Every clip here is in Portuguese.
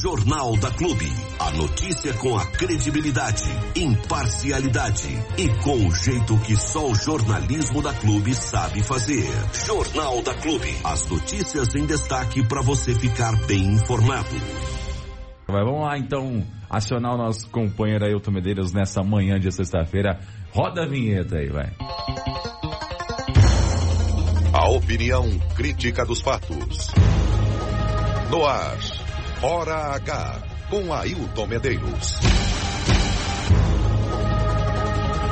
Jornal da Clube. A notícia com a credibilidade, imparcialidade e com o jeito que só o jornalismo da Clube sabe fazer. Jornal da Clube. As notícias em destaque para você ficar bem informado. Vamos lá então acionar o nosso companheiro Ailton Medeiros nessa manhã de sexta-feira. Roda a vinheta aí, vai. A opinião crítica dos fatos. No ar, Hora H, com Ailton Medeiros.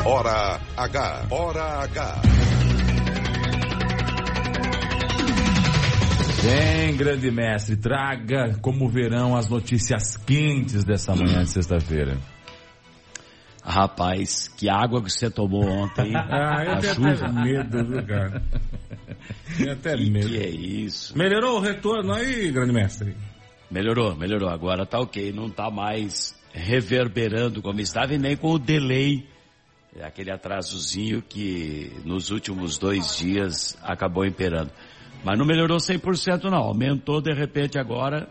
Hora H, Hora H. Vem, grande mestre, traga como verão as notícias quentes dessa manhã de sexta-feira. Rapaz, que água que você tomou ontem. ah, eu tenho chuva. até medo, viu, cara? Tenho até que medo. Que é isso? Melhorou o retorno aí, grande mestre? Melhorou, melhorou. Agora tá ok, não tá mais reverberando como estava e nem com o delay, aquele atrasozinho que nos últimos dois dias acabou imperando. Mas não melhorou 100% não, aumentou de repente agora,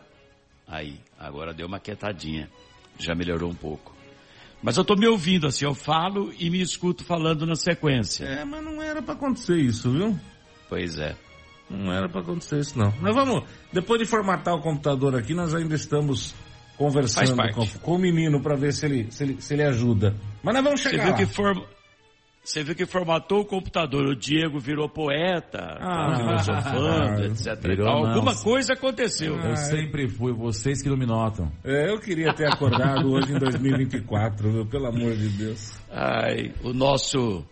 aí, agora deu uma quietadinha, já melhorou um pouco. Mas eu tô me ouvindo assim, eu falo e me escuto falando na sequência. É, mas não era para acontecer isso, viu? Pois é. Não era para acontecer isso não. Nós vamos, depois de formatar o computador aqui, nós ainda estamos conversando com, com, o menino para ver se ele, se ele, se ele ajuda. Mas nós vamos chegar Você viu que forma... Você viu que formatou o computador, o Diego virou poeta, Ah, filosofando, etc. e virou não. Alguma coisa aconteceu. Eu sempre fui, vocês que não me notam. É, eu queria ter acordado hoje em 2024, viu? Pelo amor de Deus. Ai, o nosso,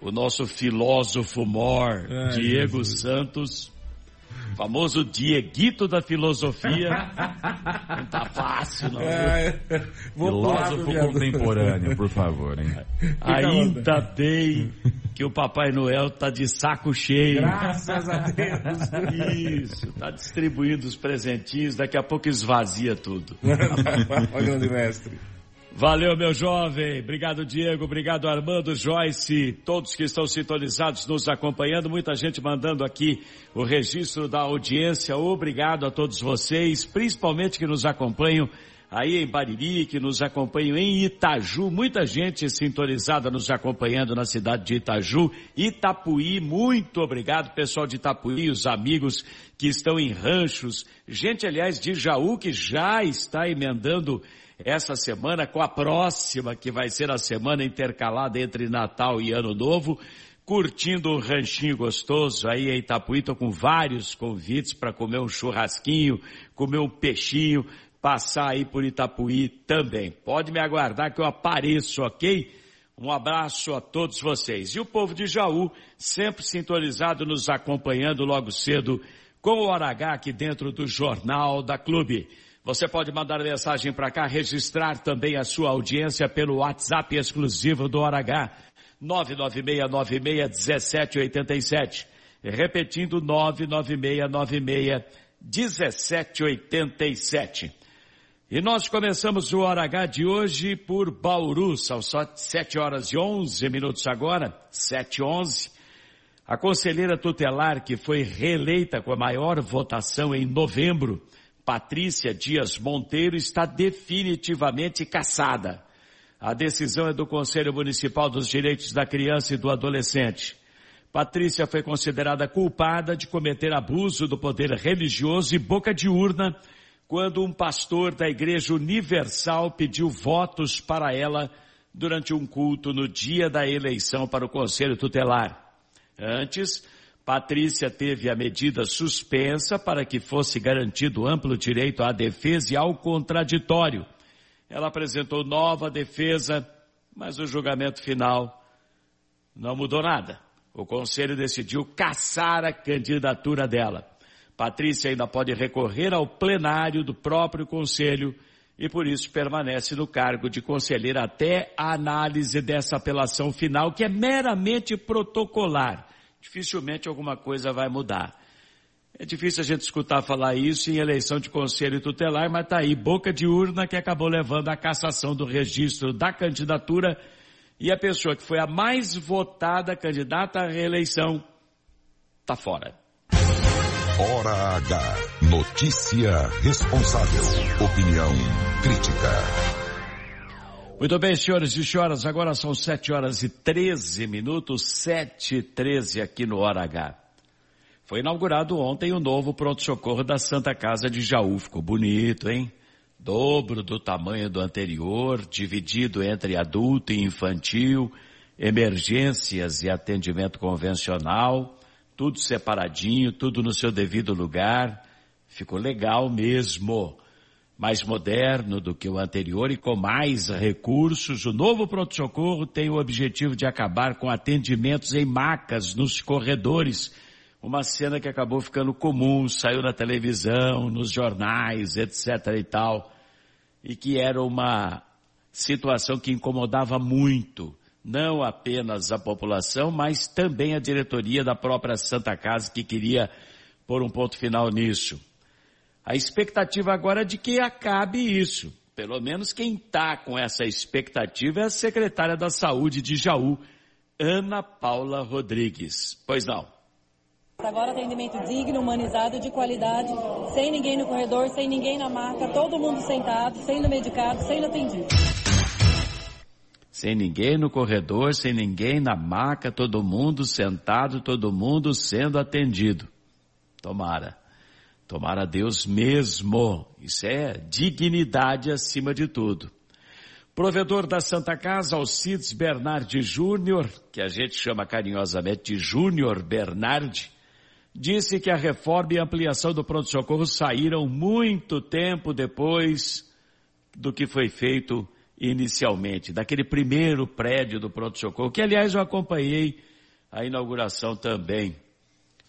o nosso filósofo mor, Ai, Diego Jesus. Santos, famoso Dieguito da filosofia. não tá fácil, não. É, Filósofo contemporâneo, por favor, hein? Ainda bem que o Papai Noel tá de saco cheio. Graças a Deus. Isso, tá distribuindo os presentinhos, daqui a pouco esvazia tudo. Olha, grande mestre. Valeu, meu jovem. Obrigado, Diego. Obrigado, Armando, Joyce, todos que estão sintonizados, nos acompanhando. Muita gente mandando aqui o registro da audiência. Obrigado a todos vocês, principalmente que nos acompanham aí em Bariri, que nos acompanham em Itaju. Muita gente sintonizada nos acompanhando na cidade de Itaju. Itapuí, muito obrigado, pessoal de Itapuí, os amigos que estão em ranchos. Gente, aliás, de Jaú, que já está emendando essa semana com a próxima, que vai ser a semana intercalada entre Natal e Ano Novo, curtindo um ranchinho gostoso aí em Itapuí, tô com vários convites para comer um churrasquinho, comer um peixinho, passar aí por Itapuí também. Pode me aguardar que eu apareço, ok? Um abraço a todos vocês. E o povo de Jaú, sempre sintonizado, nos acompanhando logo cedo com o Hora H aqui dentro do Jornal da Clube. Você pode mandar mensagem para cá, registrar também a sua audiência pelo WhatsApp exclusivo do Hora H, 996961787. Repetindo, 996961787. E nós começamos o Hora H de hoje por Bauru, são só 7 horas e 11 minutos agora, 7 e 11. A conselheira tutelar que foi reeleita com a maior votação em novembro, Patrícia Dias Monteiro, está definitivamente cassada. A decisão é do Conselho Municipal dos Direitos da Criança e do Adolescente. Patrícia foi considerada culpada de cometer abuso do poder religioso e boca de urna quando um pastor da Igreja Universal pediu votos para ela durante um culto no dia da eleição para o Conselho Tutelar. Antes, Patrícia teve a medida suspensa para que fosse garantido amplo direito à defesa e ao contraditório. Ela apresentou nova defesa, mas o julgamento final não mudou nada. O conselho decidiu caçar a candidatura dela. Patrícia ainda pode recorrer ao plenário do próprio conselho e por isso permanece no cargo de conselheira até a análise dessa apelação final, que é meramente protocolar. Dificilmente alguma coisa vai mudar. É difícil a gente escutar falar isso em eleição de conselho tutelar, mas tá aí, boca de urna que acabou levando à cassação do registro da candidatura e a pessoa que foi a mais votada candidata à reeleição tá fora. Hora H. Notícia responsável. Opinião crítica. Muito bem, senhores e senhoras, agora são 7 horas e 13 minutos, 7 e 13 aqui no Hora H. Foi inaugurado ontem o novo pronto-socorro da Santa Casa de Jaú. Ficou bonito, hein? Dobro do tamanho do anterior, dividido entre adulto e infantil, emergências e atendimento convencional, tudo separadinho, tudo no seu devido lugar. Ficou legal mesmo. Mais moderno do que o anterior e com mais recursos, o novo pronto-socorro tem o objetivo de acabar com atendimentos em macas nos corredores. Uma cena que acabou ficando comum, saiu na televisão, nos jornais, etc e tal. E que era uma situação que incomodava muito não apenas a população, mas também a diretoria da própria Santa Casa que queria pôr um ponto final nisso. A expectativa agora é de que acabe isso. Pelo menos quem está com essa expectativa é a secretária da Saúde de Jaú, Ana Paula Rodrigues. Pois não. Agora atendimento digno, humanizado, de qualidade, sem ninguém no corredor, sem ninguém na maca, todo mundo sentado, sendo medicado, sendo atendido sem ninguém no corredor, sem ninguém na maca, todo mundo sentado, todo mundo sendo atendido. Tomara. Tomara Deus mesmo. Isso é dignidade acima de tudo. Provedor da Santa Casa, Alcides Bernardi Júnior, que a gente chama carinhosamente de Júnior Bernardi, disse que a reforma e a ampliação do pronto-socorro saíram muito tempo depois do que foi feito inicialmente, daquele primeiro prédio do pronto-socorro, que aliás eu acompanhei a inauguração também.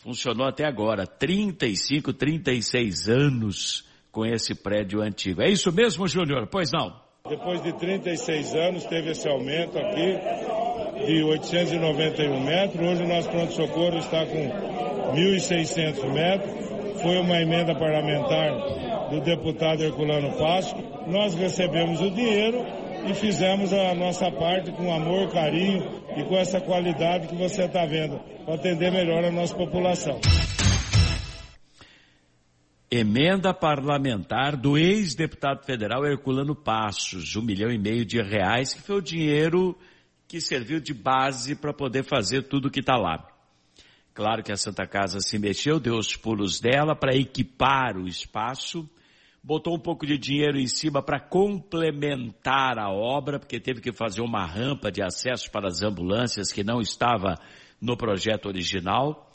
Funcionou até agora, 35, 36 anos com esse prédio antigo. É isso mesmo, Júnior? Pois não. Depois de 36 anos teve esse aumento aqui de 891 metros. Hoje o nosso pronto-socorro está com 1.600 metros. Foi uma emenda parlamentar do deputado Herculano Passo. Nós recebemos o dinheiro e fizemos a nossa parte com amor, carinho e com essa qualidade que você está vendo, para atender melhor a nossa população. Emenda parlamentar do ex-deputado federal Herculano Passos, um milhão e meio de reais, que foi o dinheiro que serviu de base para poder fazer tudo que está lá. Claro que a Santa Casa se mexeu, deu os pulos dela para equipar o espaço, botou um pouco de dinheiro em cima para complementar a obra, porque teve que fazer uma rampa de acesso para as ambulâncias que não estava no projeto original.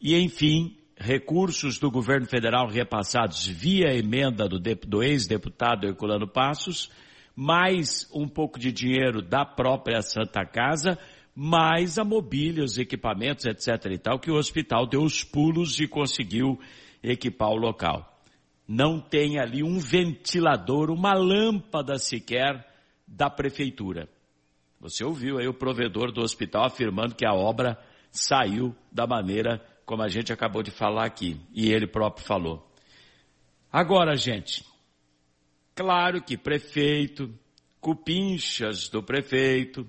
E, enfim, recursos do governo federal repassados via emenda do, do ex-deputado Herculano Passos, mais um pouco de dinheiro da própria Santa Casa, mais a mobília, os equipamentos, etc e tal, que o hospital deu os pulos e conseguiu equipar o local não tem ali um ventilador, uma lâmpada sequer da prefeitura. Você ouviu aí o provedor do hospital afirmando que a obra saiu da maneira como a gente acabou de falar aqui, e ele próprio falou. Agora, gente, claro que prefeito, cupinchas do prefeito,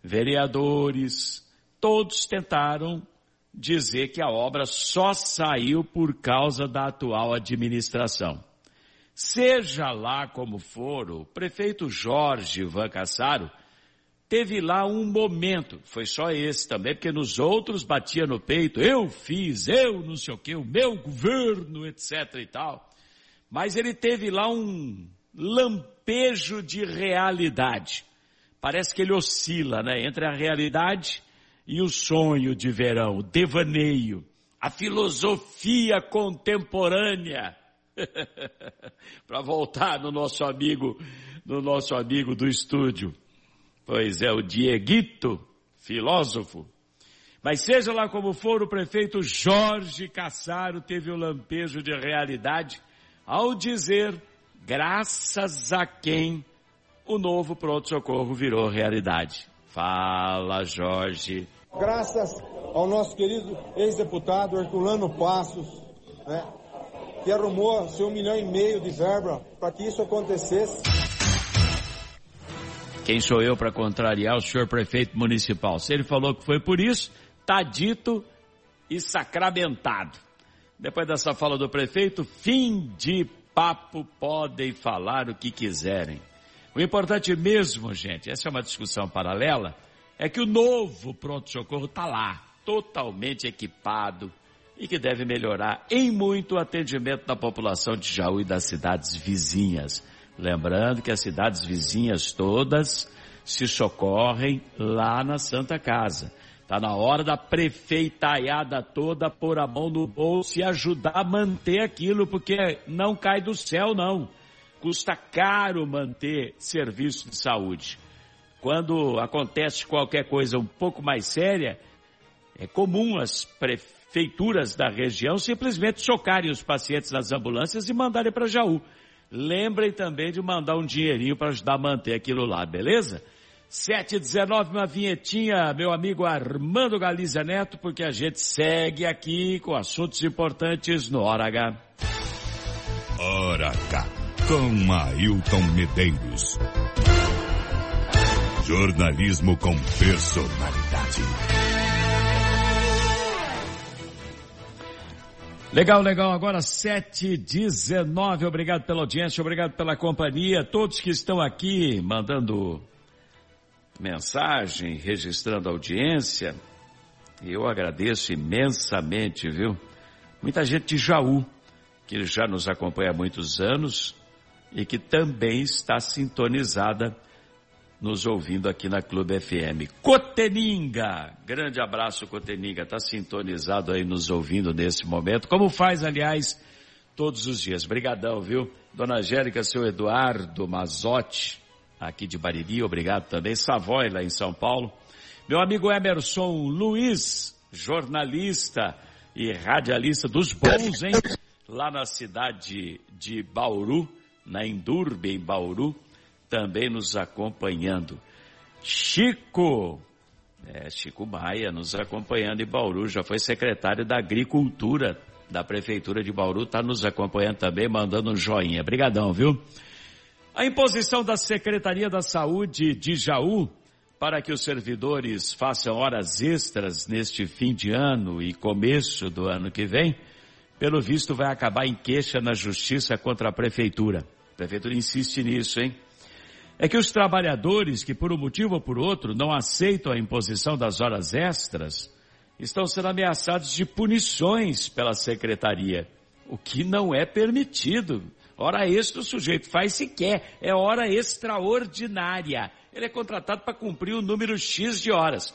vereadores, todos tentaram dizer que a obra só saiu por causa da atual administração. Seja lá como for, o prefeito Jorge Van Cassaro teve lá um momento, foi só esse também, porque nos outros batia no peito, eu fiz, eu não sei o que, o meu governo, etc e tal. Mas ele teve lá um lampejo de realidade. Parece que ele oscila, né, entre a realidade e o sonho de verão, o devaneio, a filosofia contemporânea. Para voltar no nosso amigo, no nosso amigo do estúdio. Pois é, o Dieguito, filósofo. Mas seja lá como for, o prefeito Jorge Cassaro teve o um lampejo de realidade ao dizer, graças a quem o novo pronto-socorro virou realidade. Fala, Jorge graças ao nosso querido ex-deputado Herculano Passos, né, que arrumou seu milhão e meio de verba para que isso acontecesse. Quem sou eu para contrariar o senhor prefeito municipal? Se ele falou que foi por isso, tá dito e sacramentado. Depois dessa fala do prefeito, fim de papo, podem falar o que quiserem. O importante mesmo, gente, essa é uma discussão paralela, é que o novo pronto-socorro está lá, totalmente equipado e que deve melhorar em muito o atendimento da população de Jaú e das cidades vizinhas. Lembrando que as cidades vizinhas todas se socorrem lá na Santa Casa. Está na hora da prefeitaiada toda pôr a mão no bolso e ajudar a manter aquilo, porque não cai do céu, não. Custa caro manter serviço de saúde. Quando acontece qualquer coisa um pouco mais séria, é comum as prefeituras da região simplesmente chocarem os pacientes nas ambulâncias e mandarem para Jaú. Lembrem também de mandar um dinheirinho para ajudar a manter aquilo lá, beleza? 719, uma vinhetinha, meu amigo Armando Galizia Neto, porque a gente segue aqui com assuntos importantes no Hora H. Hora H, com Ailton Medeiros. Jornalismo com personalidade. Legal, legal. Agora 7h19. Obrigado pela audiência, obrigado pela companhia. Todos que estão aqui mandando mensagem, registrando audiência. Eu agradeço imensamente, viu? Muita gente de Jaú, que já nos acompanha há muitos anos e que também está sintonizada nos ouvindo aqui na Clube FM. Coteninga, grande abraço Coteninga, está sintonizado aí nos ouvindo nesse momento, como faz aliás todos os dias. Brigadão, viu? Dona Angélica, seu Eduardo Mazotti, aqui de Bariri, obrigado também. Savoy, lá em São Paulo. Meu amigo Emerson Luiz, jornalista e radialista dos bons, hein? Lá na cidade de Bauru, na Endurbe, em Bauru, também nos acompanhando. Chico, é, Chico Maia nos acompanhando em Bauru, já foi secretário da Agricultura da Prefeitura de Bauru, está nos acompanhando também, mandando um joinha. Obrigadão, viu? A imposição da Secretaria da Saúde de Jaú para que os servidores façam horas extras neste fim de ano e começo do ano que vem, pelo visto vai acabar em queixa na justiça contra a prefeitura. A prefeitura insiste nisso, hein? É que os trabalhadores que por um motivo ou por outro não aceitam a imposição das horas extras estão sendo ameaçados de punições pela secretaria, o que não é permitido. Hora extra o sujeito faz se quer, é hora extraordinária. Ele é contratado para cumprir o número X de horas.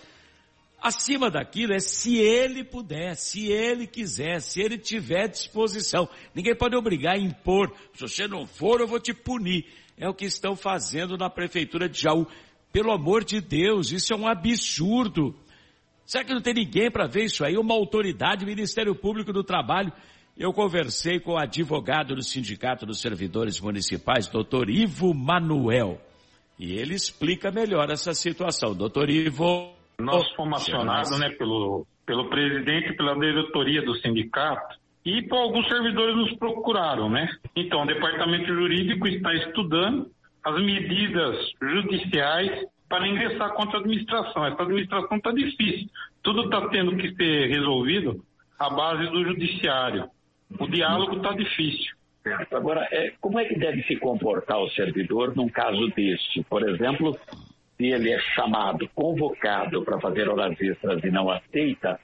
Acima daquilo é se ele puder, se ele quiser, se ele tiver disposição. Ninguém pode obrigar impor. Se você não for, eu vou te punir. É o que estão fazendo na prefeitura de Jaú. Pelo amor de Deus, isso é um absurdo. Será que não tem ninguém para ver isso aí? Uma autoridade, Ministério Público do Trabalho, eu conversei com o advogado do Sindicato dos Servidores Municipais, doutor Ivo Manuel, e ele explica melhor essa situação. Doutor Ivo. Nós fomos acionados né, pelo, pelo presidente e pela diretoria do sindicato e por alguns servidores nos procuraram, né? Então, o departamento jurídico está estudando as medidas judiciais para ingressar contra a administração. Essa administração está difícil. Tudo está tendo que ser resolvido à base do judiciário. O diálogo está difícil. Agora, é, como é que deve se comportar o servidor num caso deste? Por exemplo, se ele é chamado, convocado para fazer horas extras e não aceita,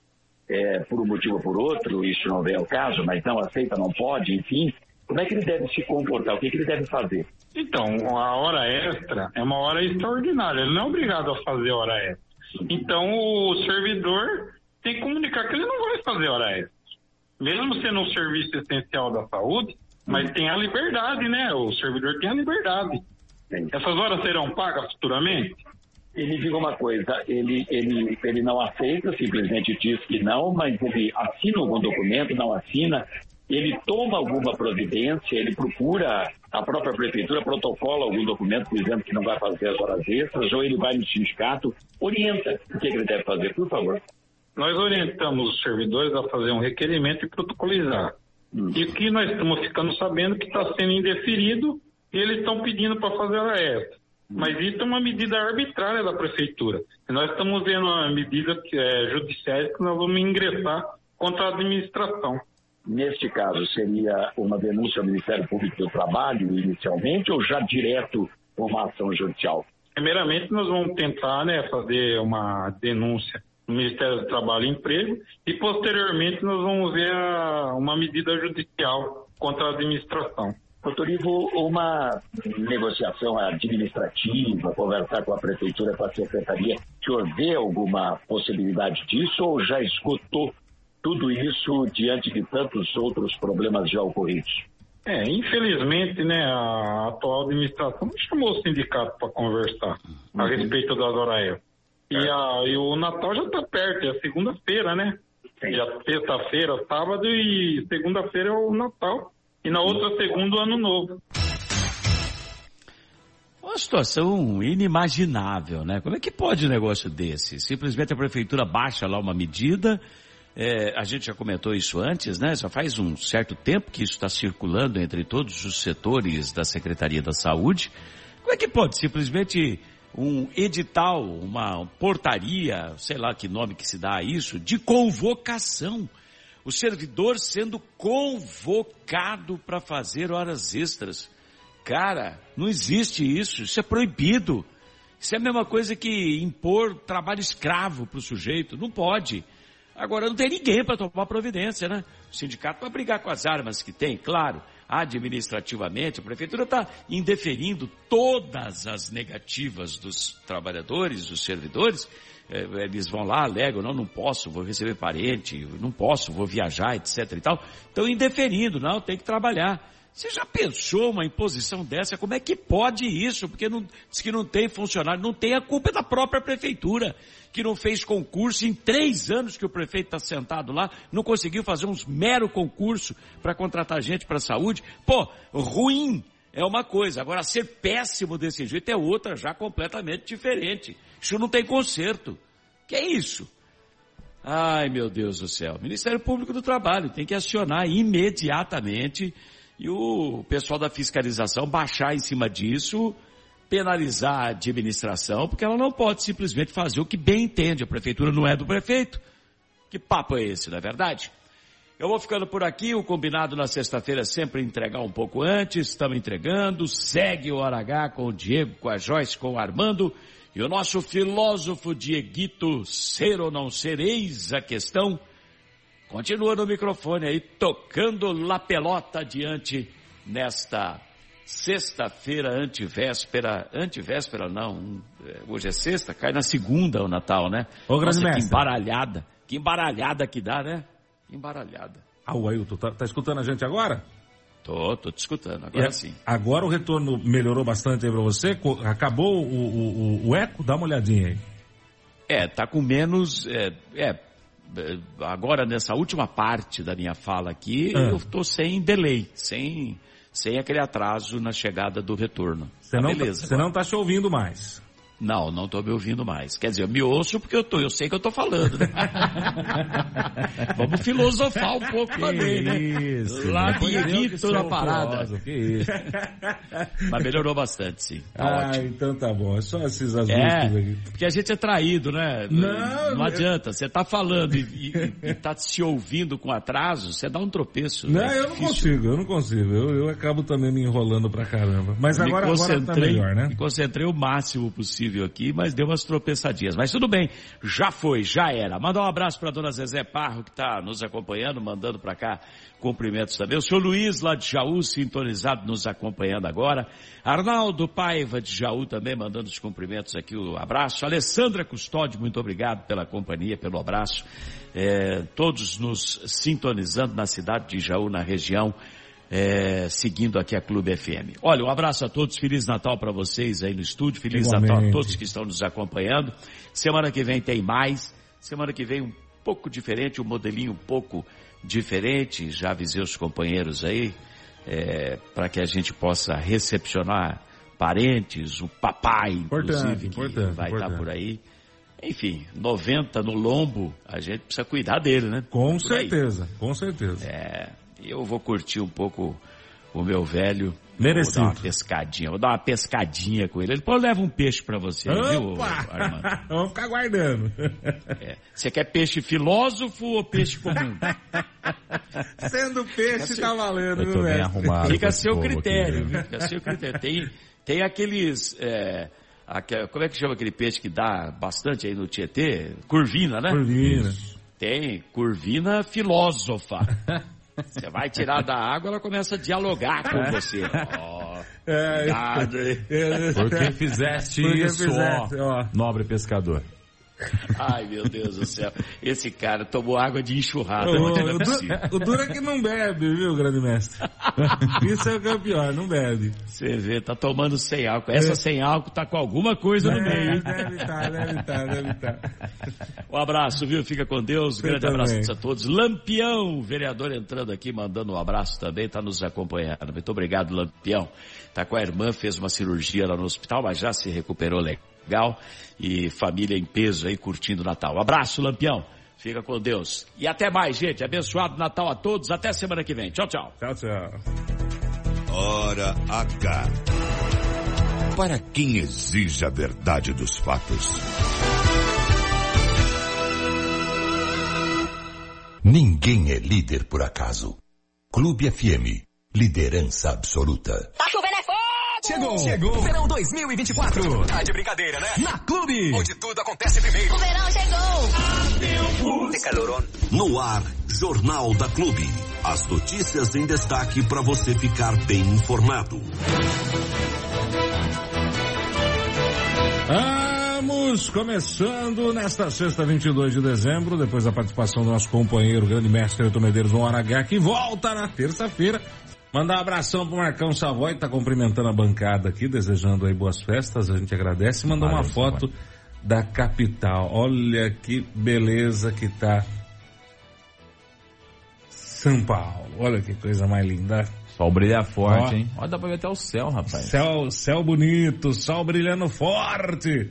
é, por um motivo ou por outro, isso não vem ao caso, mas não aceita, não pode, enfim, como é que ele deve se comportar? O que, que ele deve fazer? Então, a hora extra é uma hora extraordinária, ele não é obrigado a fazer hora extra. Então, o servidor tem que comunicar que ele não vai fazer hora extra mesmo sendo um serviço essencial da saúde, mas tem a liberdade, né? O servidor tem a liberdade. Essas horas serão pagas futuramente? E me diga uma coisa, ele, ele, ele não aceita, simplesmente diz que não, mas ele assina algum documento, não assina, ele toma alguma providência, ele procura a própria prefeitura, protocola algum documento dizendo que não vai fazer as horas extras, ou ele vai no sindicato, orienta o que ele deve fazer, por favor. Nós orientamos os servidores a fazer um requerimento e protocolizar. Hum. E o que nós estamos ficando sabendo que está sendo indeferido e eles estão pedindo para fazer a extra. Mas isso é uma medida arbitrária da prefeitura. Nós estamos vendo uma medida que é judiciária que nós vamos ingressar contra a administração. neste caso, seria uma denúncia ao Ministério Público do Trabalho inicialmente ou já direto uma ação judicial? Primeiramente, nós vamos tentar né, fazer uma denúncia no Ministério do Trabalho e Emprego e, posteriormente, nós vamos ver a, uma medida judicial contra a administração. Doutor Ivo, uma negociação administrativa, conversar com a Prefeitura, com a Secretaria, o senhor vê alguma possibilidade disso ou já escutou tudo isso diante de tantos outros problemas já ocorridos? É, infelizmente, né, a atual administração não chamou o sindicato para conversar uhum. a respeito da Dorael. E, a, e o Natal já está perto, é segunda-feira, né? Sim. Já sexta-feira, sábado e segunda-feira é o Natal. E na outra segunda o Ano Novo. Uma situação inimaginável, né? Como é que pode um negócio desse? Simplesmente a prefeitura baixa lá uma medida é, a gente já comentou isso antes, né? Já faz um certo tempo que isso está circulando entre todos os setores da Secretaria da Saúde. Como é que pode simplesmente um edital, uma portaria, sei lá que nome que se dá a isso, de convocação? O servidor sendo convocado para fazer horas extras. Cara, não existe isso, isso é proibido. Isso é a mesma coisa que impor trabalho escravo para o sujeito. Não pode. Agora não tem ninguém para tomar providência, né? O sindicato vai brigar com as armas que tem, claro. Administrativamente, a prefeitura está indeferindo todas as negativas dos trabalhadores, dos servidores. É, eles vão lá, alegam, não, não posso, vou receber parente, não posso, vou viajar, etc e tal. Estão indeferindo, não, tem que trabalhar. Você já pensou uma imposição dessa? Como é que pode isso? Porque não, diz que não tem funcionário, não tem a culpa é da própria prefeitura, que não fez concurso em três anos que o prefeito está sentado lá, não conseguiu fazer uns mero concurso para contratar gente para a saúde. Pô, ruim é uma coisa, agora ser péssimo desse jeito é outra, já completamente diferente. Isso não tem conserto. Que é isso? Ai, meu Deus do céu. Ministério Público do Trabalho tem que acionar imediatamente e o pessoal da fiscalização baixar em cima disso, penalizar a administração, porque ela não pode simplesmente fazer o que bem entende. A prefeitura não é do prefeito. Que papo é esse, não é verdade? Eu vou ficando por aqui, o combinado na sexta-feira é sempre entregar um pouco antes, estamos entregando, segue o Hora H com o Diego, com a Joyce, com o Armando, e o nosso filósofo Dieguito, ser ou não ser, eis a questão, Continua no microfone aí, tocando La Pelota adiante nesta sexta-feira, antivéspera, antivéspera não, é, hoje é sexta, cai na segunda o Natal, né? Ô, Nossa, que embaralhada, que embaralhada que dá, né? Embaralhada. Ah, o Ailton, tá, tá escutando a gente agora? Tô, tô te escutando, agora é, sim. Agora o retorno melhorou bastante aí pra você? Acabou o, o, o, eco? Dá uma olhadinha aí. É, tá com menos, é, é agora nessa última parte da minha fala aqui, ah. eu estou sem delay, sem, sem aquele atraso na chegada do retorno. Você tá não, tá- beleza, você não está se ouvindo mais. Não, não estou me ouvindo mais. Quer dizer, eu me ouço porque eu tô, eu sei que eu estou falando, né? Vamos filosofar um pouco que também, né? Isso, Labirito na parada. Que isso. Mas melhorou bastante, sim. Tá ah, ótimo. então tá bom. É só esses ajustes é, aqui. Porque a gente é traído, né? Não, não adianta. Você está falando e, está se ouvindo com atraso, você dá um tropeço. Não, né? eu não consigo, eu não consigo. Eu, eu acabo também me enrolando pra caramba. Mas agora, agora tá melhor, né? Me concentrei o máximo possível aqui, mas deu umas tropeçadinhas. Mas tudo bem, já foi, já era. Manda um abraço para dona Zezé Parro, que está nos acompanhando, mandando para cá cumprimentos também. O senhor Luiz, lá de Jaú, sintonizado, nos acompanhando agora. Arnaldo Paiva, de Jaú, também mandando os cumprimentos aqui, o abraço. Alessandra Custódio, muito obrigado pela companhia, pelo abraço. É, todos nos sintonizando na cidade de Jaú, na região é, seguindo aqui a Clube FM. Olha, um abraço a todos, Feliz Natal para vocês aí no estúdio, Feliz Igualmente. Natal a todos que estão nos acompanhando. Semana que vem tem mais, semana que vem um pouco diferente, um modelinho um pouco diferente, já avisei os companheiros aí, é, para que a gente possa recepcionar parentes, o papai, inclusive, que vai estar tá por aí. Enfim, 90 no lombo, a gente precisa cuidar dele, né? Com por certeza, aí. com certeza. É, eu vou curtir um pouco o meu velho Merecido. Vou dar uma pescadinha, vou dar uma pescadinha com ele. Ele pode levar um peixe para você, Opa! viu, Armando? Vamos ficar guardando. É. Você quer peixe filósofo ou peixe comum? Sendo peixe tá valendo, Eu tô bem arrumado. Fica a seu critério, viu? Fica a seu critério. Tem, tem aqueles... É, como é que chama aquele peixe que dá bastante aí no Tietê? Curvina, né? Curvina. Tem curvina filósofa. Você vai tirar da água, ela começa a dialogar com é. você. Oh, é, é, Porque fizeste Porque isso, fizeste, ó, nobre pescador. Ai, meu Deus do céu. Esse cara tomou água de enxurrada. Oh, o, duro é que não bebe, viu, grande mestre? Isso é o que é o pior, não bebe. Você vê, tá tomando sem álcool. Essa é. sem álcool tá com alguma coisa deve, no meio. Deve estar, tá, deve estar, tá, deve estar. Tá. Um abraço, viu? Fica com Deus. Um grande abraço a todos. Lampião, vereador entrando aqui, mandando um abraço também, tá nos acompanhando. Muito obrigado, Lampião. Tá com a irmã, fez uma cirurgia lá no hospital, mas já se recuperou legal legal e família em peso aí curtindo o Natal. Abraço, Lampião. Fica com Deus. E até mais, gente. Abençoado Natal a todos. Até semana que vem. Tchau, tchau. Tchau, tchau. Hora H. Para quem exige a verdade dos fatos. Ninguém é líder por acaso. Clube FM. Liderança absoluta. Tá chovendo! Chegou! Chegou! Verão 2024. Tá de brincadeira, né? Na Clube! Onde tudo acontece primeiro. O verão chegou! De calorão. No ar, Jornal da Clube. As notícias em destaque para você ficar bem informado. Vamos começando nesta sexta, 22 de dezembro, depois da participação do nosso companheiro, grande mestre Ailton Medeiros, no H, que volta na terça-feira Mandar um abração pro Marcão Savoy, tá cumprimentando a bancada aqui, desejando aí boas festas, a gente agradece. Mandou uma foto Savoy. da capital. Olha que beleza que tá São Paulo. Olha que coisa mais linda. Sol brilha forte, Ó, hein? Olha, dá pra ver até o céu, rapaz. Céu, céu bonito, sol brilhando forte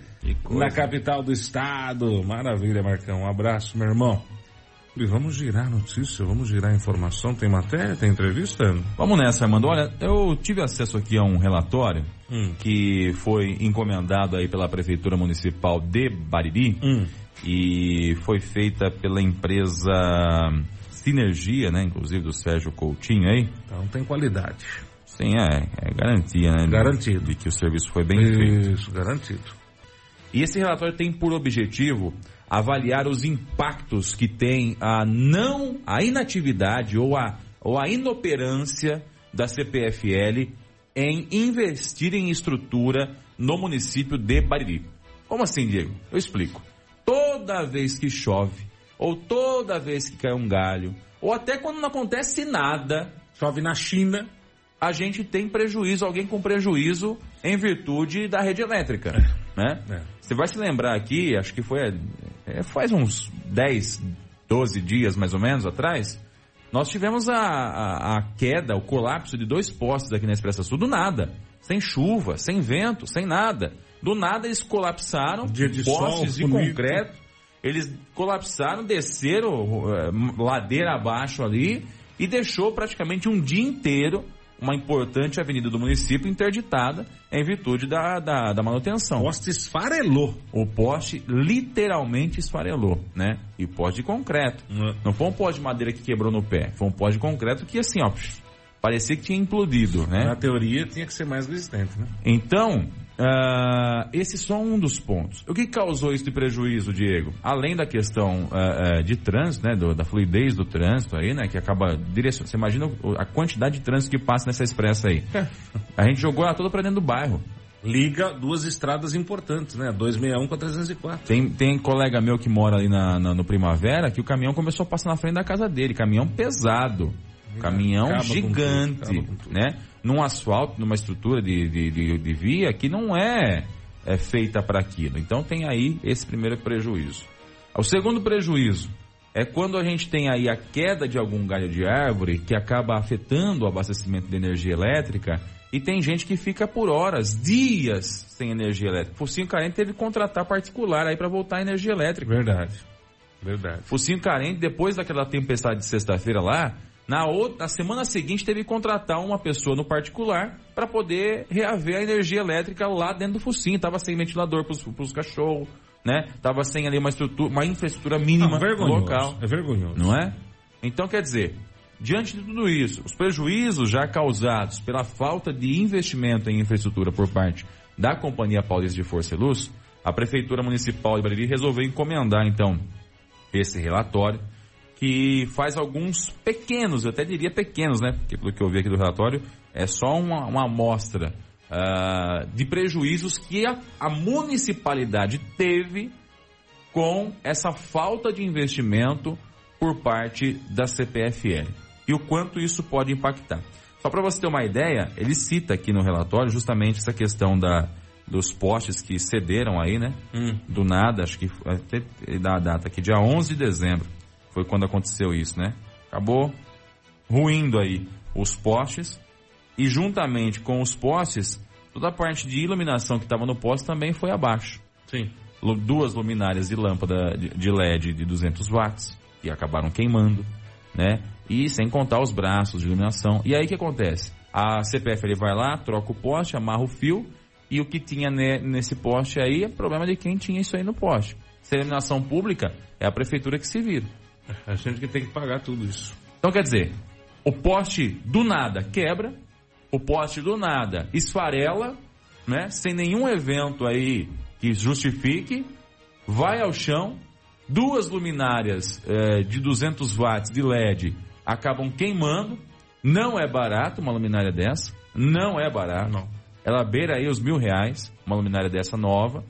na capital do estado. Maravilha, Marcão. Um abraço, meu irmão. E vamos girar notícia, vamos girar informação. Tem matéria, tem entrevista? Vamos nessa, Armando. Olha, eu tive acesso aqui a um relatório hum. que foi encomendado aí pela Prefeitura Municipal de Bariri hum. e foi feita pela empresa Sinergia, né? Inclusive do Sérgio Coutinho aí. Então tem qualidade. Sim, é, é garantia, né? Garantido. De, de que o serviço foi bem Isso, feito. Isso, garantido. E esse relatório tem por objetivo avaliar os impactos que tem a não, a inatividade ou a, ou a inoperância da CPFL em investir em estrutura no município de Bariri. Como assim, Diego? Eu explico. Toda vez que chove, ou toda vez que cai um galho, ou até quando não acontece nada, chove na China, a gente tem prejuízo, alguém com prejuízo em virtude da rede elétrica. Né? É. Você vai se lembrar aqui, acho que foi é, faz uns 10, 12 dias mais ou menos atrás, nós tivemos a, a, a, queda, o colapso de dois postes aqui na Expressa Sul do nada. Sem chuva, sem vento, sem nada. Do nada eles colapsaram, Dia de postes sol, de concreto. Eles colapsaram, desceram uh, ladeira abaixo ali e deixou praticamente um dia inteiro uma importante avenida do município interditada em virtude da, da, da manutenção. O poste esfarelou. O poste literalmente esfarelou, né? E poste de concreto. Uhum. Não foi um poste de madeira que quebrou no pé, foi um poste de concreto que assim, ó, parecia que tinha implodido, né? Na teoria tinha que ser mais resistente, né? Então, Uh, esse só um dos pontos. O que causou esse prejuízo, Diego? Além da questão uh, uh, de trânsito, né, do, da fluidez do trânsito aí, né, que acaba direcionando. Você imagina a quantidade de trânsito que passa nessa expressa aí? É. A gente jogou ela toda para dentro do bairro. Liga duas estradas importantes, né? 261 com a 304. Tem, tem colega meu que mora ali na, na, no Primavera que o caminhão começou a passar na frente da casa dele. Caminhão pesado. Caminhão Acaba gigante, tudo, né? Num asfalto, numa estrutura de, de, de, de via que não é, é feita para aquilo. Então tem aí esse primeiro prejuízo. O segundo prejuízo é quando a gente tem aí a queda de algum galho de árvore que acaba afetando o abastecimento de energia elétrica e tem gente que fica por horas, dias sem energia elétrica. Focinho Carente teve que contratar particular aí para voltar a energia elétrica. Verdade. Verdade. Focinho Carente, depois daquela tempestade de sexta-feira lá, Na, outra, na semana seguinte teve que contratar uma pessoa no particular para poder reaver a energia elétrica lá dentro do focinho. Tava sem ventilador para os cachorros, né? Tava sem ali uma estrutura, uma infraestrutura mínima Não, no local. É vergonhoso. Não é? Então quer dizer, diante de tudo isso, os prejuízos já causados pela falta de investimento em infraestrutura por parte da Companhia Paulista de Força e Luz, a Prefeitura Municipal de Bariri resolveu encomendar então esse relatório que faz alguns pequenos, eu até diria pequenos, né? Porque pelo que eu vi aqui do relatório, é só uma, uma amostra uh, de prejuízos que a, a municipalidade teve com essa falta de investimento por parte da CPFL e o quanto isso pode impactar. Só para você ter uma ideia, ele cita aqui no relatório justamente essa questão da, dos postes que cederam aí, né? Hum. Do nada, acho que até da data aqui, dia 11 de dezembro, foi quando aconteceu isso, né? Acabou ruindo aí os postes e juntamente com os postes, toda a parte de iluminação que estava no poste também foi abaixo. Sim. Duas luminárias de lâmpada de- LED de 200 watts que acabaram queimando, né? E sem contar os braços de iluminação. E aí o que acontece? A CPF ele vai lá, troca o poste, amarra o fio e o que tinha ne- nesse poste aí é problema de quem tinha isso aí no poste. Se é iluminação pública, é a prefeitura que se vira. A gente que tem que pagar tudo isso. Então quer dizer, o poste do nada quebra, o poste do nada esfarela, né? Sem nenhum evento aí que justifique, vai ao chão, duas luminárias eh, de 200 watts de LED acabam queimando, não é barato uma luminária dessa, não é barato. Não. Ela beira aí os mil reais, uma luminária dessa nova,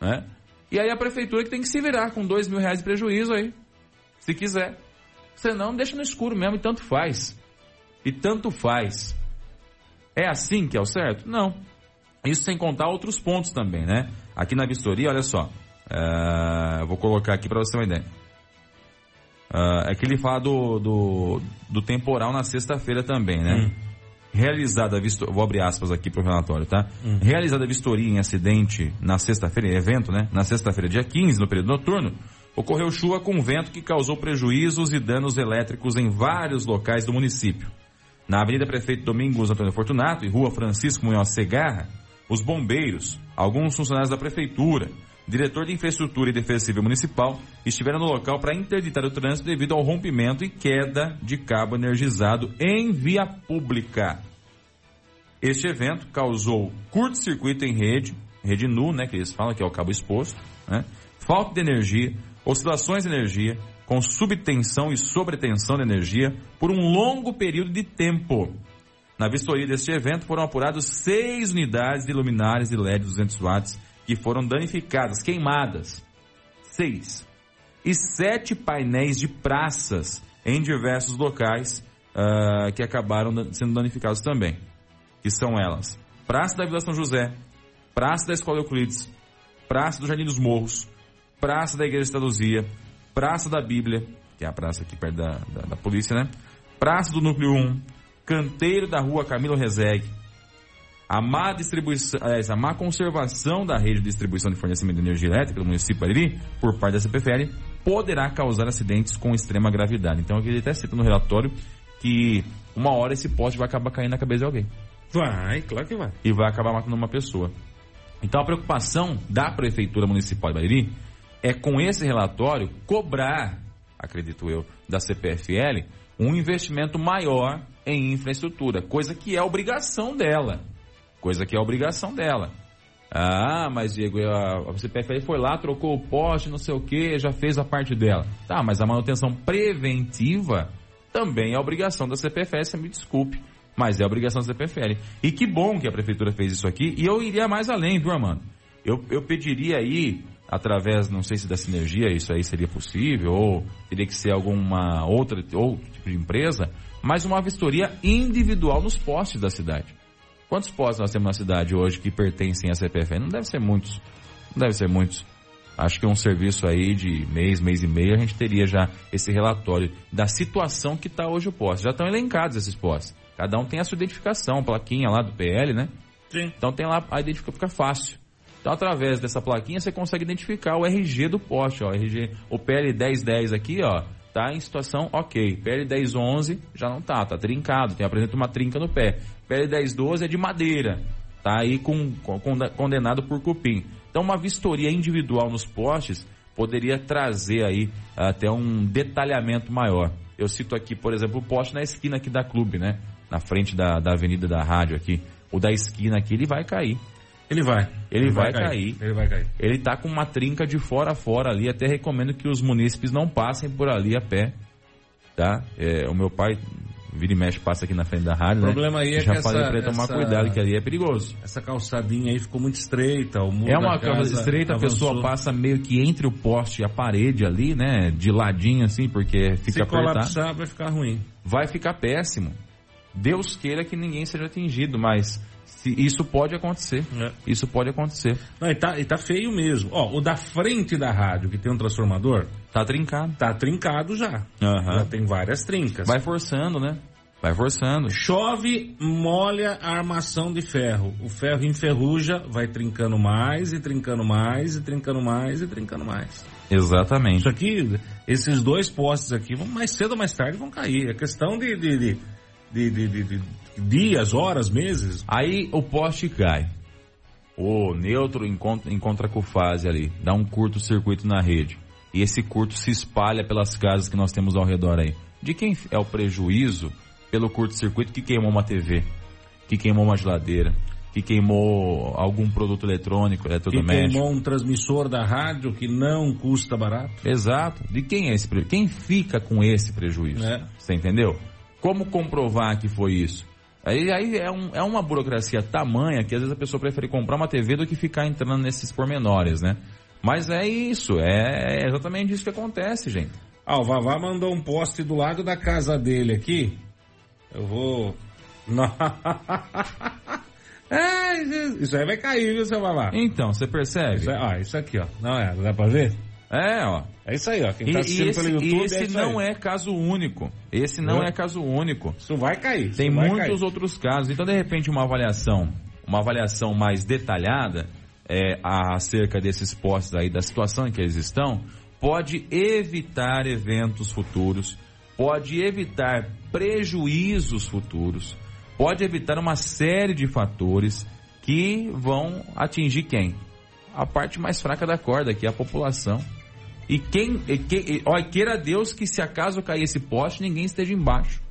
né? E aí a prefeitura que tem que se virar com dois mil reais de prejuízo aí, se quiser. Senão, deixa no escuro mesmo e tanto faz. E tanto faz. É assim que é o certo? Não. Isso sem contar outros pontos também, né? Aqui na vistoria, olha só. É, vou colocar aqui para você ter uma ideia. É, é que ele fala do, do, do temporal na sexta-feira também, né? Realizada a vistoria, vou abrir aspas aqui para o relatório, tá? Realizada a vistoria em acidente na sexta-feira, evento, né? Na sexta-feira, dia 15, no período noturno, ocorreu chuva com vento que causou prejuízos e danos elétricos em vários locais do município. Na Avenida Prefeito Domingos Antônio Fortunato e Rua Francisco Munhoz Segarra, os bombeiros, alguns funcionários da prefeitura, diretor de infraestrutura e defesa civil municipal estiveram no local para interditar o trânsito devido ao rompimento e queda de cabo energizado em via pública. Este evento causou curto-circuito em rede, rede nu, né, que eles falam que é o cabo exposto, né, falta de energia, oscilações de energia, com subtensão e sobretensão de energia por um longo período de tempo. Na vistoria deste evento foram apurados seis unidades de luminárias de LED 200 watts que foram danificadas, queimadas. Seis. E sete painéis de praças em diversos locais ah, que acabaram sendo danificados também. Que são elas: Praça da Vila São José, Praça da Escola Euclides, Praça do Jardim dos Morros, Praça da Igreja da Luzia, Praça da Bíblia, que é a praça aqui perto da, da, da polícia, né? Praça do Núcleo 1, Canteiro da Rua Camilo Rezegue, a má distribuição, aliás, a má conservação da rede de distribuição de fornecimento de energia elétrica do município de Bariri, por parte da CPFL, poderá causar acidentes com extrema gravidade. Então, aqui ele até cita no relatório que uma hora esse poste vai acabar caindo na cabeça de alguém Vai, claro que vai. e vai acabar matando uma pessoa. Então a preocupação da Prefeitura Municipal de Bariri é com esse relatório cobrar, acredito eu, da CPFL um investimento maior em infraestrutura, coisa que é obrigação dela. Coisa que é obrigação dela. Ah, mas Diego, a, CPFL foi lá, trocou o poste, não sei o que, já fez a parte dela. Tá, mas a manutenção preventiva também é obrigação da CPFL, me desculpe. Mas é obrigação da CPFL. E que bom que a prefeitura fez isso aqui. E eu iria mais além, viu, Armando? Eu, eu pediria aí, através, não sei se da sinergia isso aí seria possível, ou teria que ser alguma outra outro tipo de empresa, mas uma vistoria individual nos postes da cidade. Quantos postes nós temos na cidade hoje que pertencem à CPFL? Não deve ser muitos. Não deve ser muitos. Acho que um serviço aí de mês, mês e meio, a gente teria já esse relatório da situação que está hoje o poste. Já estão elencados esses postes. Cada um tem a sua identificação, plaquinha lá do PL, né? Sim. Então tem lá, a identificação fica fácil. Então através dessa plaquinha você consegue identificar o RG do poste, ó, RG, o PL 1010 aqui, ó, tá em situação ok. PL 1011 já não tá, tá trincado, tem apresenta uma trinca no pé. PL 1012 é de madeira, tá aí com, com, condenado por cupim. Então uma vistoria individual nos postes poderia trazer aí até um detalhamento maior. Eu cito aqui, por exemplo, o poste na esquina aqui da clube, né? Na frente da, da avenida da rádio aqui. O da esquina aqui, ele vai cair. Ele vai. Ele, ele vai, vai cair. cair. Ele vai cair. Ele tá com uma trinca de fora a fora ali. Até recomendo que os munícipes não passem por ali a pé. Tá? É, o meu pai vira e mexe, passa aqui na frente da rádio, o né? problema aí é Já que falei essa, pra ele tomar essa, cuidado, que ali é perigoso. Essa calçadinha aí ficou muito estreita. O é uma calçada estreita, avançou. a pessoa passa meio que entre o poste e a parede ali, né? De ladinho assim, porque fica Se apertado. colapsar, vai ficar ruim. Vai ficar péssimo. Deus queira que ninguém seja atingido, mas se, isso pode acontecer. É. Isso pode acontecer. Não, e, tá, e tá feio mesmo. Ó, o da frente da rádio, que tem um transformador. Tá trincado. Tá trincado já. Uhum. Já tem várias trincas. Vai forçando, né? Vai forçando. Chove, molha a armação de ferro. O ferro enferruja, vai trincando mais e trincando mais e trincando mais e trincando mais. Exatamente. Isso aqui, esses dois postes aqui, vão mais cedo ou mais tarde vão cair. É questão de, de, de, de dias, horas, meses. Aí o poste cai. O neutro encontra, encontra com fase ali, dá um curto-circuito na rede. E esse curto se espalha pelas casas que nós temos ao redor aí. De quem é o prejuízo pelo curto-circuito que queimou uma TV, que queimou uma geladeira, que queimou algum produto eletrônico, eletrodoméstico. Que queimou um transmissor da rádio que não custa barato. Exato. De quem é esse prejuízo? Quem fica com esse prejuízo? É. Você entendeu? Como comprovar que foi isso? Aí, aí é, um, é uma burocracia tamanha que às vezes a pessoa prefere comprar uma TV do que ficar entrando nesses pormenores, né? Mas é isso, é exatamente isso que acontece, gente. Ah, o Vavá mandou um poste do lado da casa dele aqui. Eu vou. é, isso aí vai cair, viu, seu Vavá? Então, você percebe? Isso, ah, isso aqui, ó. Não é, dá pra ver? É, ó. É isso aí, ó. Quem tá assistindo esse, pelo YouTube. Esse é não é caso único. Esse não é, é caso único. Isso vai cair. Tem vai muitos cair. outros casos. Então, de repente, uma avaliação, uma avaliação mais detalhada é, acerca desses postos aí, da situação em que eles estão, pode evitar eventos futuros, pode evitar prejuízos futuros, pode evitar uma série de fatores que vão atingir quem? A parte mais fraca da corda, que é a população. E quem, e, que, olha, queira Deus que se acaso cair esse poste, ninguém esteja embaixo.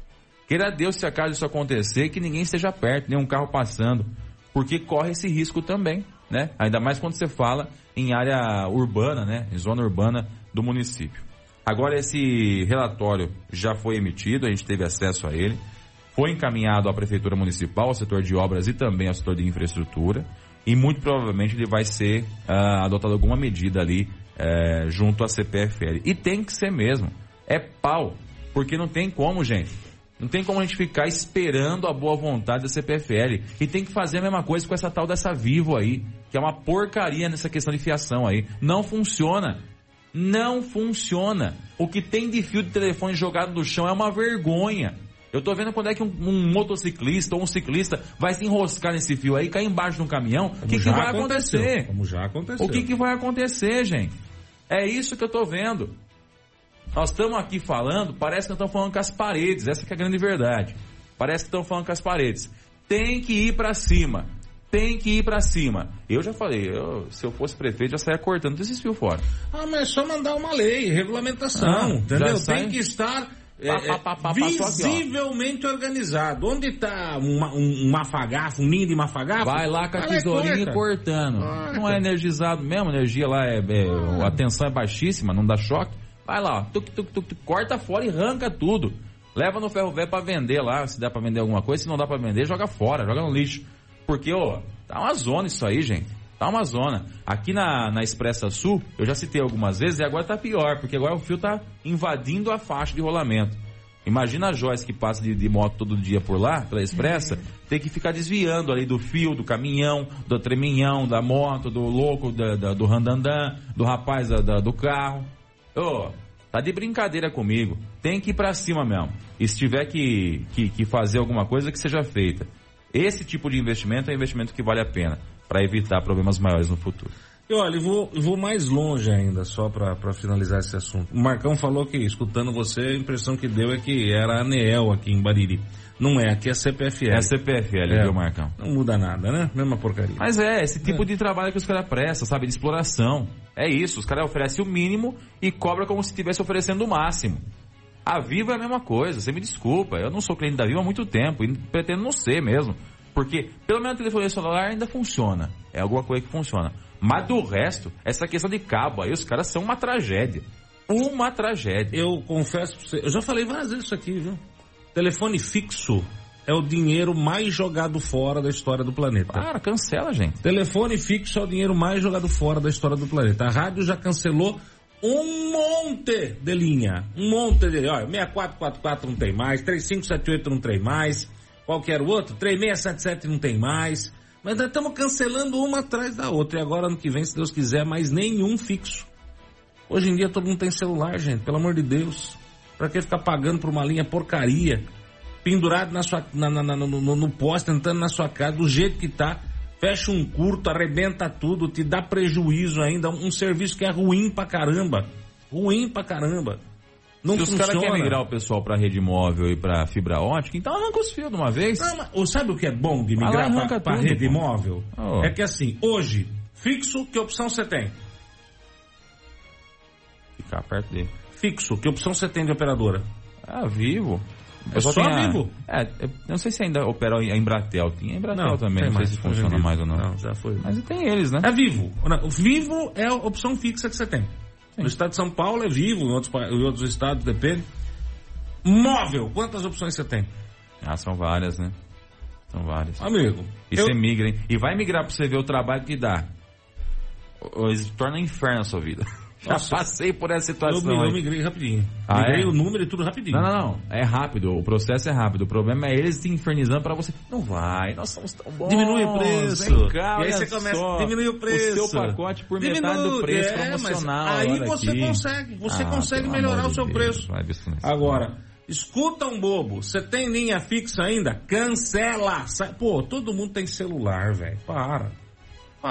Queira Deus se acaso isso acontecer, que ninguém esteja perto, nenhum carro passando, porque corre esse risco também, né? Ainda mais quando você fala em área urbana, né? Em zona urbana do município. Agora esse relatório já foi emitido, a gente teve acesso a ele, foi encaminhado à prefeitura municipal, ao setor de obras e também ao setor de infraestrutura, e muito provavelmente ele vai ser uh, adotado alguma medida ali é, junto à CPFL. E tem que ser mesmo. É pau. Porque não tem como, gente. Não tem como a gente ficar esperando a boa vontade da CPFL. E tem que fazer a mesma coisa com essa tal dessa Vivo aí, que é uma porcaria nessa questão de fiação aí. Não funciona. Não funciona. O que tem de fio de telefone jogado no chão é uma vergonha. Eu tô vendo quando é que um, um, motociclista ou um ciclista vai se enroscar nesse fio aí, cair embaixo de um caminhão. O que, que vai aconteceu. acontecer? Como já aconteceu. O que, que vai acontecer, gente? É isso que eu estou vendo. Nós estamos aqui falando, parece que estamos falando com as paredes, essa é a grande verdade. Parece que estamos falando com as paredes. Tem que ir para cima. Tem que ir para cima. Eu já falei, eu, se eu fosse prefeito, já saia cortando esses fios fora. Ah, mas é só mandar uma lei, regulamentação, ah, entendeu? Tem que estar é, pá, pá, visivelmente aqui, organizado. Onde está um, um, um mafagafo, um ninho de mafagafo? Vai lá com a tesourinha cortando. Ah, não é energizado mesmo, a energia lá é, é ah. a tensão é baixíssima, não dá choque. Vai lá, tuc, tuc, tuc, corta fora e arranca tudo. Leva no ferro velho para vender lá, se dá para vender alguma coisa, se não dá para vender, joga fora, joga no lixo. Porque, ó, tá uma zona isso aí, gente. Tá uma zona. Aqui na, na Expressa Sul, eu já citei algumas vezes e agora tá pior, porque agora o fio tá invadindo a faixa de rolamento. Imagina a Joyce que passa de, de, moto todo dia por lá, pela Expressa, uhum. tem que ficar desviando ali do fio, do caminhão, do treminhão, da moto, do louco, da, da, do randandã, do rapaz da, do carro. Ô, oh, tá de brincadeira comigo. Tem que ir pra cima mesmo. E se tiver que, que, que fazer alguma coisa, que seja feita. Esse tipo de investimento é um investimento que vale a pena para evitar problemas maiores no futuro. E olha, eu vou, eu vou mais longe ainda, só para finalizar esse assunto. O Marcão falou que, escutando você, a impressão que deu é que era a ANEEL aqui em Bariri. Não é, aqui é CPFL. É CPFL, É. viu, Marcão? Não muda nada, né? Mesma porcaria. Mas é, esse tipo de trabalho que os caras prestam, sabe? De exploração. É isso, os caras oferecem o mínimo e cobra como se estivesse oferecendo o máximo. A Vivo é a mesma coisa, você me desculpa. Eu não sou cliente da Vivo há muito tempo e pretendo não ser mesmo. Porque pelo menos a telefonia celular ainda funciona. É alguma coisa que funciona. Mas do resto, essa questão de cabo aí, os caras são uma tragédia. Uma tragédia. Eu confesso pra você, eu já falei várias vezes isso aqui, viu? Telefone fixo é o dinheiro mais jogado fora da história do planeta. Cara, cancela, gente. Telefone fixo é o dinheiro mais jogado fora da história do planeta. A rádio já cancelou um monte de linha. Um monte de. Olha, 6444 não tem mais, 3578 não tem mais, qualquer outro, 3677 não tem mais. Mas nós estamos cancelando uma atrás da outra. E agora, ano que vem, se Deus quiser, mais nenhum fixo. Hoje em dia todo mundo tem celular, gente, pelo amor de Deus. Pra que ficar pagando por uma linha porcaria? Pendurado na sua, na, na- na- no, no, poste, entrando na sua casa, do jeito que tá. Fecha um curto, arrebenta tudo, te dá prejuízo ainda. Um serviço que é ruim pra caramba. Ruim pra caramba. Não Se os funciona. caras querem migrar o pessoal pra rede móvel e pra fibra ótica, então arranca os fios de uma vez. Não, mas, ô, sabe o que é bom de migrar tudo, rede pô. móvel? Oh. É que assim, hoje, fixo, que opção você tem? Ficar perto dele. Fixo, que opção você tem de operadora? Ah, vivo. É só tinha- Vivo? É, eu não sei se ainda opera a Embratel. Tinha a Embratel Não, também, tem não sei se funciona mais ou não. Não, já foi. Mas tem eles, né? É vivo. O vivo é a opção fixa que você tem. No estado de São Paulo é vivo, em outros, em outros estados depende. Móvel, quantas opções você tem? Ah, são várias, né? São várias. Amigo, E eu- você migra, hein? E vai migrar pra você ver o trabalho que dá. Ou- ou Torna um inferno a sua vida. Já Nossa. passei por essa eu, situação. eu aí. migrei rapidinho. Ah, migrei é? o número e tudo rapidinho. Não, não, não. É rápido. O processo é rápido. O problema é eles te infernizando pra você. Não vai, nós somos tão bons. Diminui o preço. Vem cá, E aí você começa a diminuir o preço. O seu pacote por Diminui, metade do preço é, promocional. Aí você aqui. consegue. Você Ah, consegue melhorar o seu de Deus, preço. Agora, escuta um bobo. Você tem linha fixa ainda? Cancela. Pô, todo mundo tem celular, velho. Para.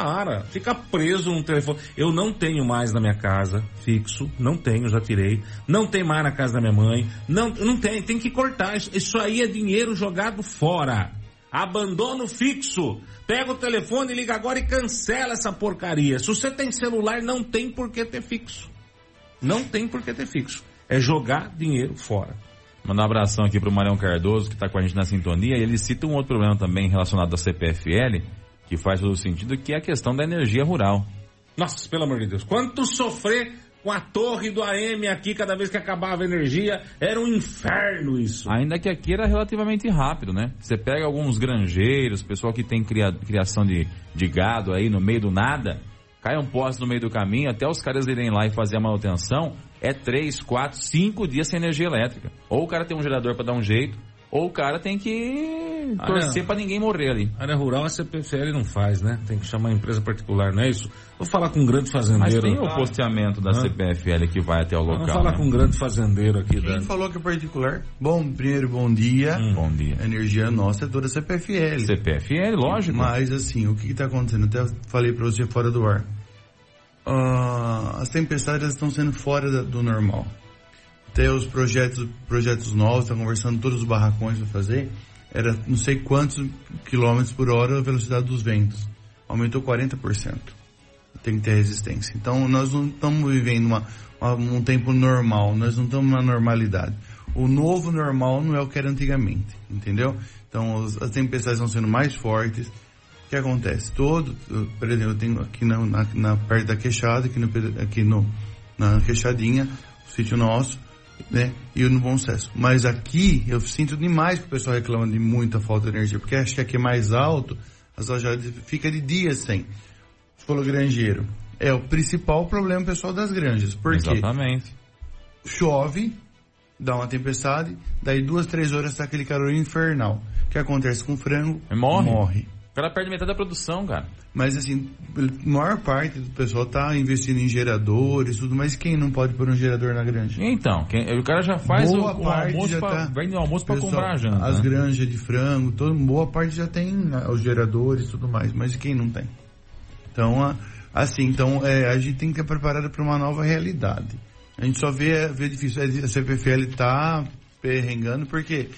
Para. Fica preso num telefone. Eu não tenho mais na minha casa fixo. Não tenho, já tirei. Não tem mais na casa da minha mãe. Não, não tem. Tem que cortar. Isso, aí é dinheiro jogado fora. Abandona o fixo. Pega o telefone, liga agora e cancela essa porcaria. Se você tem celular, não tem por que ter fixo. Não tem por que ter fixo. É jogar dinheiro fora. Mandar um abração aqui pro Marião Cardoso, que tá com a gente na sintonia, ele cita um outro problema também relacionado à CPFL, que faz todo sentido, que é a questão da energia rural. Nossa, pelo amor de Deus. Quanto sofrer com a torre do AM aqui cada vez que acabava a energia. Era um inferno isso. Ainda que aqui era relativamente rápido, né? Você pega alguns granjeiros, pessoal que tem cria- criação de, de gado aí no meio do nada, cai um poste no meio do caminho, até os caras irem lá e fazer a manutenção, é três, quatro, cinco dias sem energia elétrica. Ou o cara tem um gerador para dar um jeito, ou o cara tem que torcer para ninguém morrer ali. Área rural a CPFL não faz, né? Tem que chamar a empresa particular, não é isso? Vou falar com um grande Mas fazendeiro. tem o posteamento da Hã? CPFL que vai até o Vamos local. falar né? com um grande fazendeiro aqui. Quem Da... falou que é particular? Bom, primeiro, bom dia. Bom dia. A energia nossa é toda CPFL. CPFL, lógico. Mas, assim, o que está acontecendo? Até falei para você fora do ar. Ah, as tempestades estão sendo fora da- do normal. Até os projetos, projetos novos, estão conversando todos os barracões para fazer. Era não sei quantos quilômetros por hora a velocidade dos ventos. Aumentou 40%. Tem que ter resistência. Então, nós não estamos vivendo uma, uma- um tempo normal, nós não estamos na normalidade. O novo normal não é o que era antigamente, entendeu? Então, os- as tempestades estão sendo mais fortes. O que acontece? Todo, por exemplo, eu tenho aqui na, na, na perto da queixada, aqui, no, aqui no, na queixadinha, o sítio nosso, né? E no Bom Sucesso. Mas aqui, eu sinto demais que o pessoal reclama de muita falta de energia, porque acho que aqui é mais alto, as lojas fica de dias sem. Você falou granjeiro. É o principal problema pessoal das granjas. Porque Exatamente. chove, dá uma tempestade, daí duas, três horas tá aquele calor infernal. O que acontece com o frango? Morre. Morre. O cara perde metade da produção, cara. Mas assim, a maior parte do pessoal tá investindo em geradores, tudo, mas quem não pode pôr um gerador na granja? Então, quem- o cara já faz o, boa o parte almoço já pra, tá. vende o almoço pra Pessoal, comprar a janta. As né? granjas de frango, todo, boa parte já tem né, os geradores e tudo mais, mas quem não tem? Então a, Assim, então é, a gente tem que estar preparado para uma nova realidade. A gente só vê, vê difícil. A CPFL está perrengando porque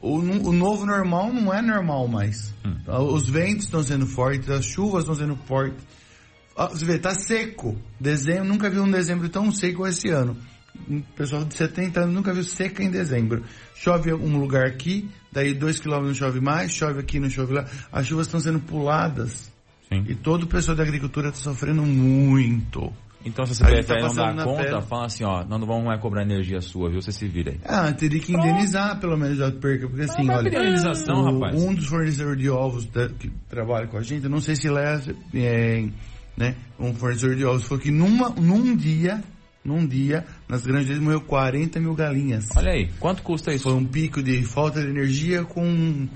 o, o, novo normal não é normal mais. Hum. Os ventos estão sendo fortes, as chuvas estão sendo fortes. Você vê, tá seco. Dezembro, nunca vi um dezembro tão seco esse ano. Um pessoal de 70 anos nunca viu seca em dezembro. Chove um lugar aqui, daí dois quilômetros não chove mais, chove aqui, não chove lá. As chuvas estão sendo puladas. Sim. E todo o pessoal da agricultura está sofrendo muito. Então se a CPFL tá não dá conta, pele. fala assim, ó, nós não vamos mais cobrar energia sua, viu? Você se vira aí. Ah, teria que indenizar pelo menos a perca, porque assim, olha, indenização, o, rapaz. um dos fornecedores de ovos que trabalha com a gente, eu não sei se leva, é, né, um fornecedor de ovos, falou que numa, num dia, num dia, nas granjas morreu 40 mil galinhas. Olha aí, quanto custa isso? Foi um pico de falta de energia com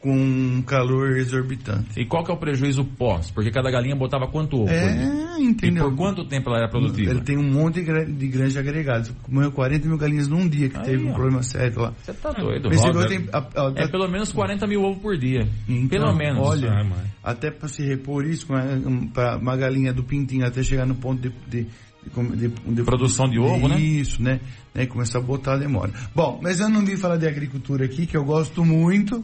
com um calor exorbitante. E qual que é o prejuízo pós? Porque cada galinha botava quanto ovo? É, entendeu? E por quanto tempo ela era produtiva? Ele tem um monte de granja agregada. Morreu 40 mil galinhas num dia que Aí, teve um ó. problema sério lá. Você tá doido. Roda, tem, a, a, é pelo menos 40 mil ovos por dia. Então, pelo menos. Olha, Ai, até para se repor isso, para uma galinha do pintinho até chegar no ponto de, de de, de, produção de ovo, né? Isso, né? né? Começar a botar demora. Bom, mas eu não vim falar de agricultura aqui, que eu gosto muito,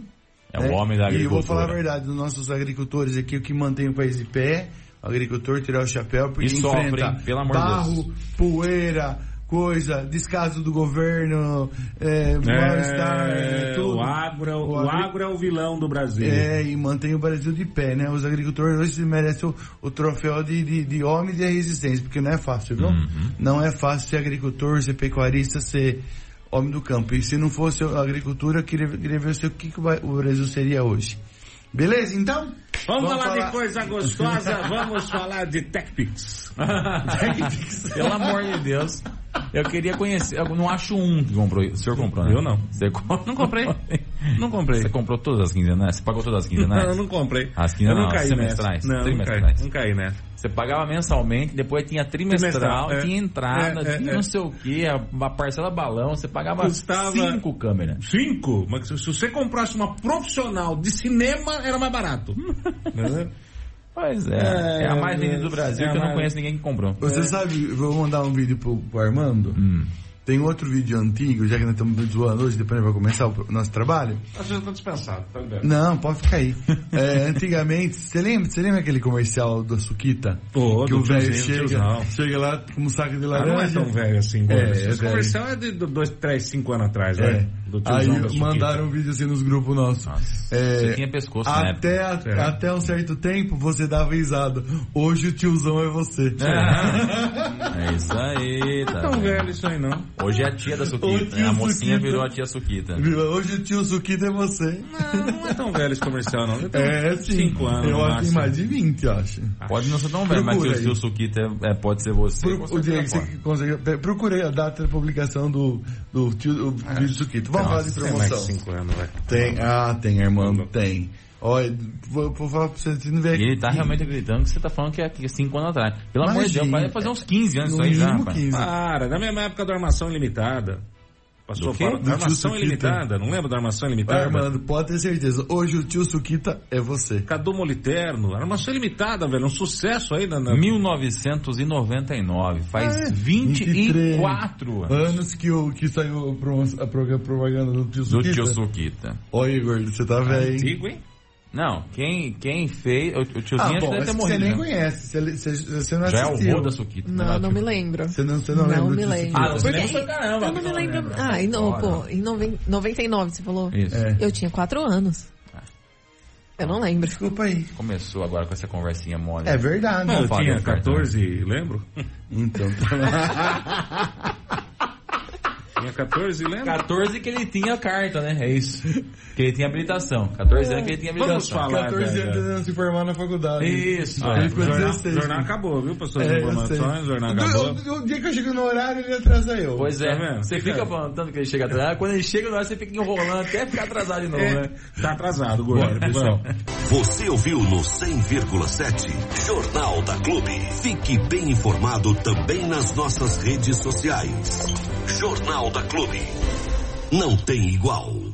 é o homem da agricultura. E eu vou falar a verdade, dos nossos agricultores aqui, o que mantém o país de pé, o agricultor tirar o chapéu, porque e enfrenta sofre, pelo amor barro, Deus. poeira, coisa, descaso do governo, é, é mal-estar, é, tudo. O agro, é o, o, agro é o vilão do Brasil. É, e mantém o Brasil de pé, né? Os agricultores hoje merecem o, o troféu de, de, de, homem de resistência, porque não é fácil, viu? Uhum. Não é fácil ser agricultor, ser pecuarista, ser homem do campo. E se não fosse a agricultura, queria, queria ver o que, que o Brasil seria hoje. Beleza, então? Vamos, vamos falar, falar, de coisa gostosa, vamos falar de TechPix. TechPix. Pelo amor de Deus. Eu queria conhecer. Eu não acho um que comprou. O senhor comprou, né? Eu não. Você Não comprei. Não comprei. Você comprou todas as quinzenais? Você pagou todas as quinzenais? Não, eu não comprei. As quinzenais? Eu não caí semestrais? Não, trimestrais. Não caí, né? Você pagava mensalmente, depois tinha trimestral, é, tinha entrada, é, é, tinha é. não sei o que, a, parcela balão, você pagava Custava cinco câmeras. Cinco? Mas se você comprasse uma profissional de cinema, era mais barato. Pois é. É, é a mais vendida do Brasil é que eu não conheço ninguém que comprou. Você é. sabe, vou mandar um vídeo pro, pro Armando. Hum. Tem outro vídeo antigo, já que nós estamos zoando hoje, depois vamos começar o nosso trabalho. Você já está dispensado, tá ligado? Não, pode ficar aí. é, antigamente, você lembra, você lembra aquele comercial do Suquita? Oh, que o velho chega, chega lá com um saco de laranja. Ah, não é tão velho assim, é, Esse é comercial é de dois, três, cinco anos atrás, é. Aí mandaram um vídeo assim nos grupos nossos. É, você tinha pescoço, até, a, é. até um certo tempo você dava risada. Hoje o tiozão é você. É, é isso aí, tá. Não é tão velho isso aí não. Hoje é a tia da Suquita. Né? A mocinha Suquita. virou a tia Suquita. Hoje o tio Suquita é você. Não, não é tão velho esse comercial, não. É, sim. Cinco anos. Eu acho que mais de 20, acho. Pode não ser tão velho, mas o tio Suquita é, pode ser você. Pro, o Diego, você consegue. Procurei a data de publicação do, do tio do é. vídeo Suquita. Vamos falar de promoção. Tem mais de anos, velho. Tem, ah, tem, irmão, tem. Olha, vou, vou falar pra você, você não vê aqui. Ele tá realmente acreditando que você tá falando que é 5 anos atrás. Pelo amor de Deus, vai fazer uns 15 anos isso aí já, 15. Para, na mesma época da armação ilimitada. Passou fora da armação ilimitada. Não lembra da armação ilimitada? Armando, pode ter certeza. Hoje o tio Suquita é você. Cadu Moliterno. Armação ilimitada, velho. Um sucesso aí na. na... 1999. Faz é, 24 anos. Anos que, o, que saiu a propaganda do tio Suquita. Do tio Suquita. Oi, Igor, você tá velho. Antigo, hein? Não, quem, quem fez. O, o tiozinho ah, bom, deve ter morrido. Você nem né? conhece, você, você, você não Já assistiu. é o vô da Suquita. Não, não, não me lembro. Você não, você não, não lembra? me lembro. Ah, você lembra pra caramba. Eu não me lembro. Ah, e não, pô, em 99 você falou? Isso. É. Eu tinha 4 anos. Ah. Eu não lembro. Desculpa aí. Começou agora com essa conversinha mole. É verdade. Não, eu tinha 14, lembro? Então. Tinha 14, lembra? 14 que ele tinha carta, né? É isso. Que ele tinha habilitação. 14 anos que ele tinha habilitação. Vamos falar, 14 anos ele se formar na faculdade. Isso. Ah, é. o jornal, jornal acabou, viu, pessoal? É, informações, o jornal acabou. O, o, dia que eu chego no horário, ele atrasa eu. Pois é. Tá você fica é. falando tanto que ele chega atrasado. Quando ele chega no horário, você fica enrolando até ficar atrasado de novo, é. né? Tá atrasado, Gordo. pessoal. Você ouviu no 100,7 Jornal da Clube. Fique bem informado também nas nossas redes sociais. Jornal da Clube. Não tem igual.